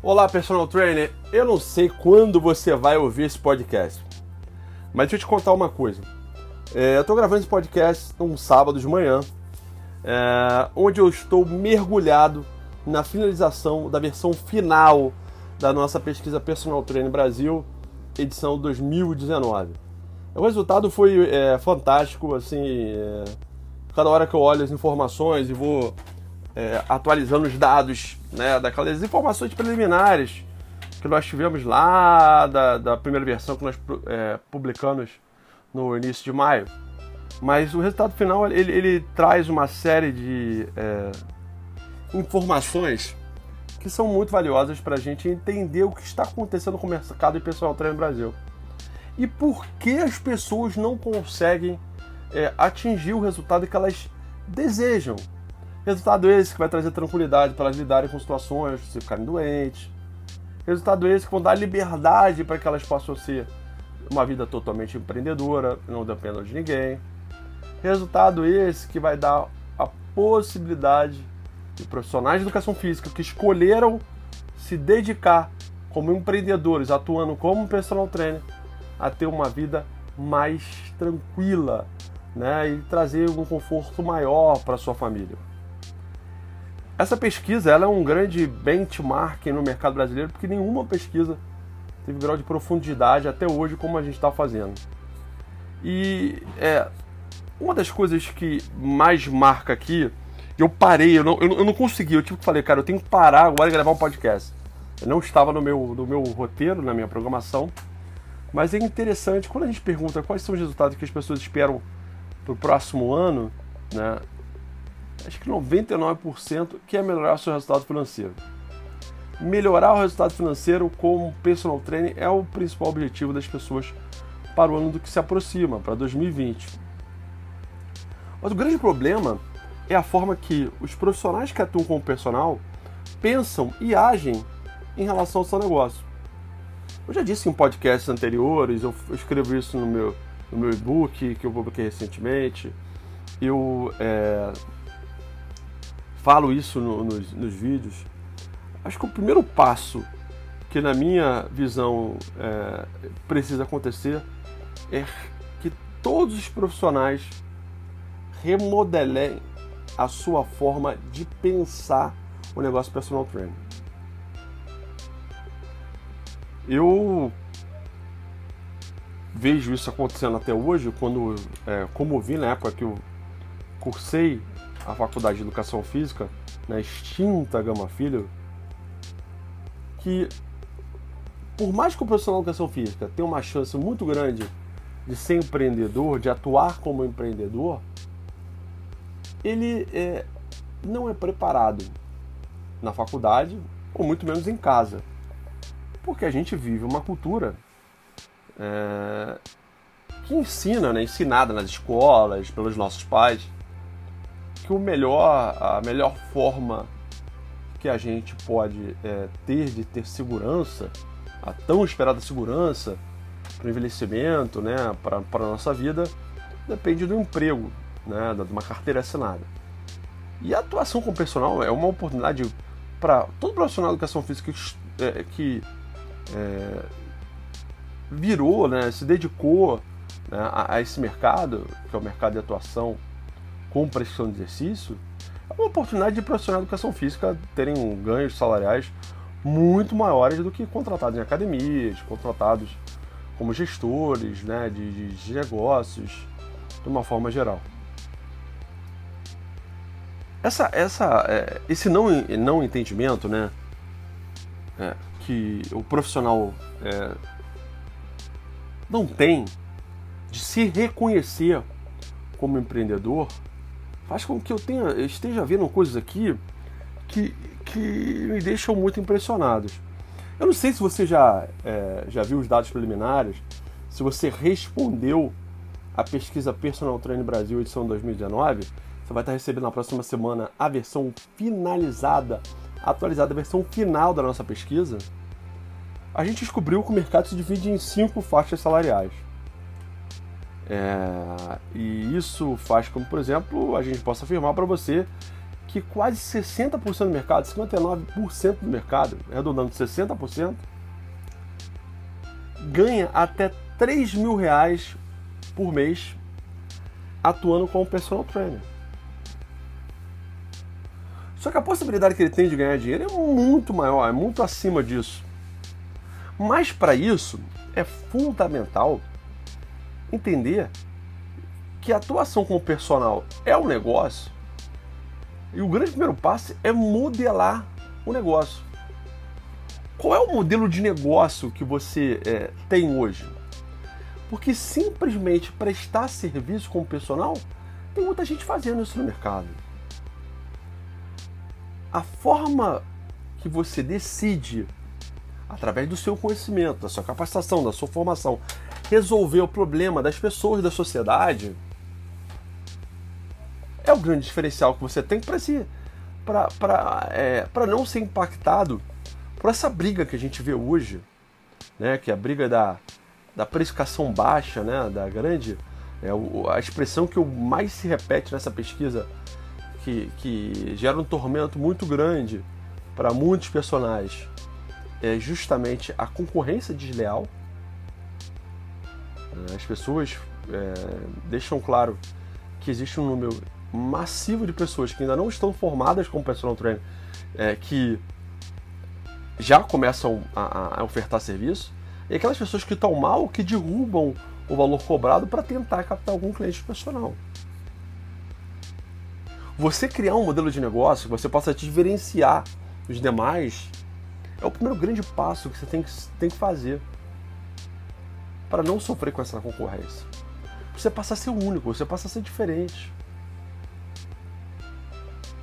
Olá, personal trainer. Eu não sei quando você vai ouvir esse podcast, mas deixa eu te contar uma coisa. É, eu estou gravando esse podcast um sábado de manhã, é, onde eu estou mergulhado na finalização da versão final da nossa pesquisa Personal Trainer Brasil, edição 2019. O resultado foi é, fantástico, assim, é, cada hora que eu olho as informações e vou é, atualizando os dados né, daquelas informações preliminares que nós tivemos lá da, da primeira versão que nós é, publicamos no início de maio. Mas o resultado final ele, ele traz uma série de é, informações que são muito valiosas para a gente entender o que está acontecendo com o mercado de personal trainer no Brasil e por que as pessoas não conseguem é, atingir o resultado que elas desejam Resultado esse que vai trazer tranquilidade para elas lidarem com situações, se ficarem doentes. Resultado esse que vão dar liberdade para que elas possam ser uma vida totalmente empreendedora, não dependam de ninguém. Resultado esse que vai dar a possibilidade de profissionais de educação física que escolheram se dedicar como empreendedores, atuando como personal trainer, a ter uma vida mais tranquila, né, e trazer um conforto maior para sua família. Essa pesquisa ela é um grande benchmark no mercado brasileiro, porque nenhuma pesquisa teve grau de profundidade até hoje como a gente está fazendo. E é, uma das coisas que mais marca aqui, eu parei, eu não, eu não consegui, eu que falar, cara, eu tenho que parar agora e gravar um podcast. Eu não estava no meu, no meu roteiro, na minha programação, mas é interessante, quando a gente pergunta quais são os resultados que as pessoas esperam para o próximo ano, né, acho que 99% quer melhorar seu resultado financeiro. Melhorar o resultado financeiro como personal trainer é o principal objetivo das pessoas para o ano do que se aproxima, para 2020. Mas o grande problema é a forma que os profissionais que atuam como personal pensam e agem em relação ao seu negócio. Eu já disse em podcasts anteriores, eu escrevo isso no meu, no meu e-book que eu publiquei recentemente. Eu é, falo isso no, nos, nos, vídeos. Acho que o primeiro passo que, na minha visão, é, precisa acontecer é que todos os profissionais remodelem a sua forma de pensar o negócio personal training. Eu vejo isso acontecendo até hoje, quando, é, como vi na época que eu cursei a Faculdade de Educação Física, na extinta Gama Filho, que por mais que o profissional de educação física tenha uma chance muito grande de ser empreendedor, de atuar como empreendedor, ele é, não é preparado na faculdade ou muito menos em casa. Porque a gente vive uma cultura é, que ensina, né, ensinada nas escolas, pelos nossos pais, que o melhor, a melhor forma que a gente pode é, ter de ter segurança, a tão esperada segurança para o envelhecimento, né, para a nossa vida, depende do emprego, né, de uma carteira assinada. E a atuação com o personal é uma oportunidade para todo profissional de educação física que, é, que é, virou, né, se dedicou né, a, a, esse mercado, que é o mercado de atuação com prescrição de exercício, é uma oportunidade de profissionais de educação física terem ganhos salariais muito maiores do que contratados em academias, contratados como gestores né, de, de negócios, de uma forma geral. Essa, essa, é, esse não, não entendimento né, é, que o profissional é, não tem de se reconhecer como empreendedor faz com que eu tenha, esteja vendo coisas aqui que, que me deixam muito impressionados. Eu não sei se você já, é, já viu os dados preliminares, se você respondeu a pesquisa Personal Training Brasil edição 2019, você vai estar recebendo na próxima semana a versão finalizada, atualizada, a versão final da nossa pesquisa. A gente descobriu que o mercado se divide em cinco faixas salariais. É, e isso faz com que, por exemplo, a gente possa afirmar para você que quase 60% do mercado, 59% do mercado, arredondando 60%, ganha até 3 mil reais por mês atuando como personal trainer. Só que a possibilidade que ele tem de ganhar dinheiro é muito maior, é muito acima disso. Mas para isso é fundamental entender que a atuação como personal é um negócio e o grande primeiro passo é modelar o negócio. Qual é o modelo de negócio que você é, tem hoje? Porque simplesmente prestar serviço como personal, tem muita gente fazendo isso no mercado. A forma que você decide, através do seu conhecimento, da sua capacitação, da sua formação, resolver o problema das pessoas da sociedade, é o grande diferencial que você tem para si, para é, não ser impactado por essa briga que a gente vê hoje, né, que é a briga da, da precificação baixa, né, da grande, é, a expressão que mais se repete nessa pesquisa, que, que gera um tormento muito grande para muitos personagens, é justamente a concorrência desleal. As pessoas é, deixam claro que existe um número massivo de pessoas que ainda não estão formadas como personal trainer, é, que já começam a, a, ofertar serviço, e aquelas pessoas que estão mal, que derrubam o valor cobrado para tentar captar algum cliente personal. Você criar um modelo de negócio que você possa diferenciar os demais é o primeiro grande passo que você tem que, tem que fazer para não sofrer com essa concorrência. Você passa a ser único, você passa a ser diferente.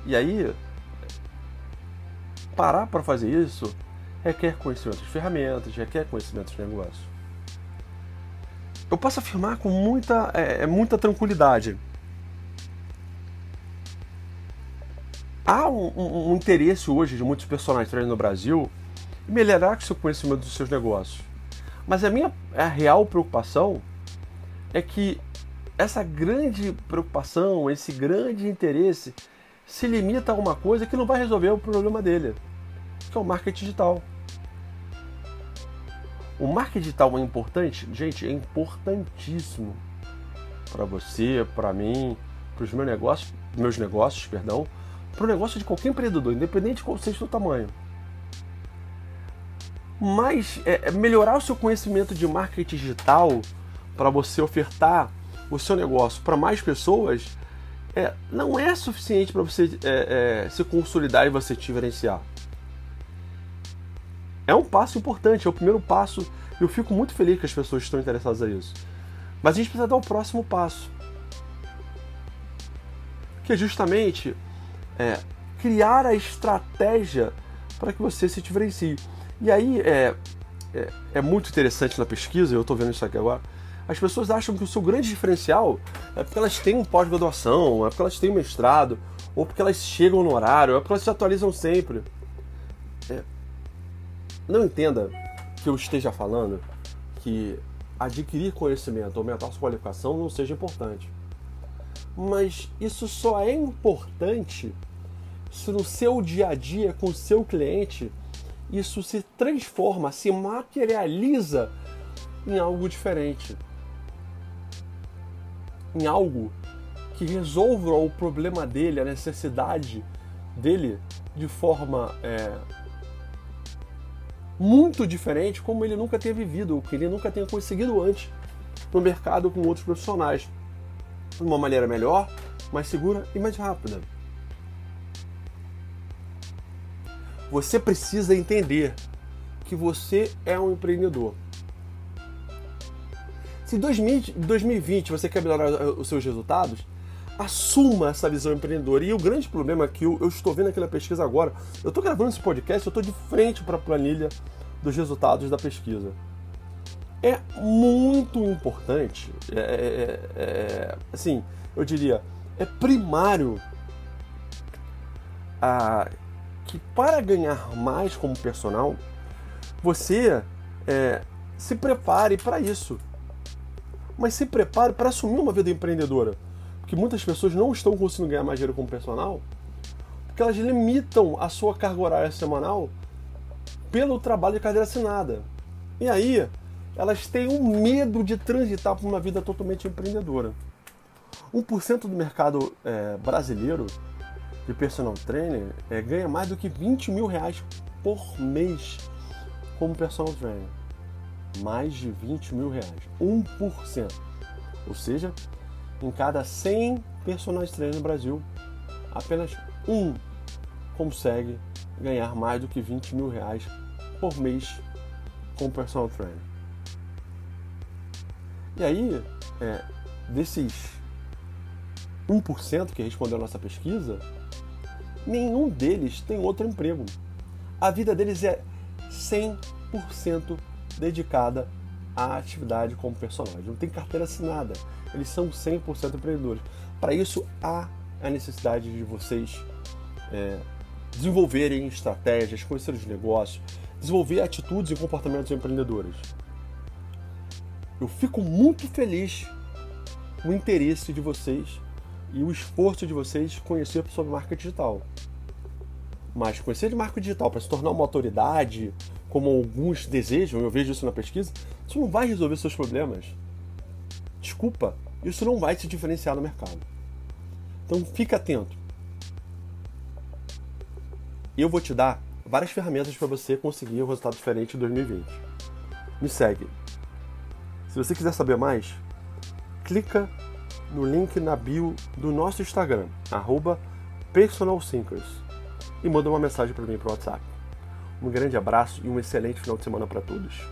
E aí, parar para fazer isso requer conhecimento de ferramentas, requer conhecimento de negócio. Eu posso afirmar com muita, é, é muita tranquilidade. Há um, um, um, interesse hoje de muitos personagens no Brasil em melhorar o seu conhecimento dos seus negócios. Mas a minha a real preocupação é que essa grande preocupação, esse grande interesse se limita a uma coisa que não vai resolver o problema dele, que é o marketing digital. O marketing digital é importante? Gente, é importantíssimo para você, para mim, para os meus negócios, meus negócios, perdão, para o negócio de qualquer empreendedor, independente de qual seja o seu tamanho. Mas é, é melhorar o seu conhecimento de marketing digital para você ofertar o seu negócio para mais pessoas é, não é suficiente para você é, é, se consolidar e você diferenciar. É um passo importante, é o primeiro passo. Eu fico muito feliz que as pessoas estão interessadas a isso. Mas a gente precisa dar o próximo passo. Que é justamente é, criar a estratégia para que você se diferencie. E aí é, é, é muito interessante na pesquisa, eu estou vendo isso aqui agora as pessoas acham que o seu grande diferencial é porque elas têm um pós-graduação, é porque elas têm um mestrado, ou porque elas chegam no horário, é porque elas se atualizam sempre. É. Não entenda que eu esteja falando que adquirir conhecimento, aumentar sua qualificação não seja importante. Mas isso só é importante se no seu dia a dia com o seu cliente isso se transforma, se materializa em algo diferente em algo que resolva o problema dele, a necessidade dele de forma é, muito diferente, como ele nunca tenha vivido, ou que ele nunca tenha conseguido antes no mercado com outros profissionais. De uma maneira melhor, mais segura e mais rápida. Você precisa entender que você é um empreendedor. Se em 2020 você quer melhorar os seus resultados, assuma essa visão empreendedora. E o grande problema é que eu, eu estou vendo aqui na pesquisa agora, eu estou gravando esse podcast, eu estou de frente para a planilha dos resultados da pesquisa. É muito importante, é, é, é, é assim, eu diria, é primário a, que para ganhar mais como personal, você é, se prepare para isso mas se prepare para assumir uma vida empreendedora. Porque muitas pessoas não estão conseguindo ganhar mais dinheiro como personal que elas limitam a sua carga horária semanal pelo trabalho de carteira assinada. E aí, elas têm um medo de transitar por uma vida totalmente empreendedora. 1% do mercado é, brasileiro de personal trainer é, ganha mais do que 20 mil reais por mês como personal trainer. Mais de 20 mil reais. 1%. Ou seja, em cada 100 personal trainers no Brasil, apenas um consegue ganhar mais do que 20 mil reais por mês como personal trainer. E aí, é, desses 1% que respondeu a nossa pesquisa, nenhum deles tem outro emprego. A vida deles é 100% dedicada à atividade como personagem. Não tem carteira assinada. Eles são 100% empreendedores. Para isso, há a necessidade de vocês é, desenvolverem estratégias, conhecer os negócios, desenvolver atitudes e comportamentos empreendedores. Eu fico muito feliz com o interesse de vocês e o esforço de vocês conhecer sobre marca digital. Mas conhecer de marca digital para se tornar uma autoridade, como alguns desejam, eu vejo isso na pesquisa, isso não vai resolver seus problemas. Desculpa, isso não vai te diferenciar no mercado. Então fica atento. Eu vou te dar várias ferramentas para você conseguir um resultado diferente em 2020. Me segue. Se você quiser saber mais, clica no link na bio do nosso Instagram, personalthinkers, e manda uma mensagem para mim para o WhatsApp. Um grande abraço e um excelente final de semana para todos.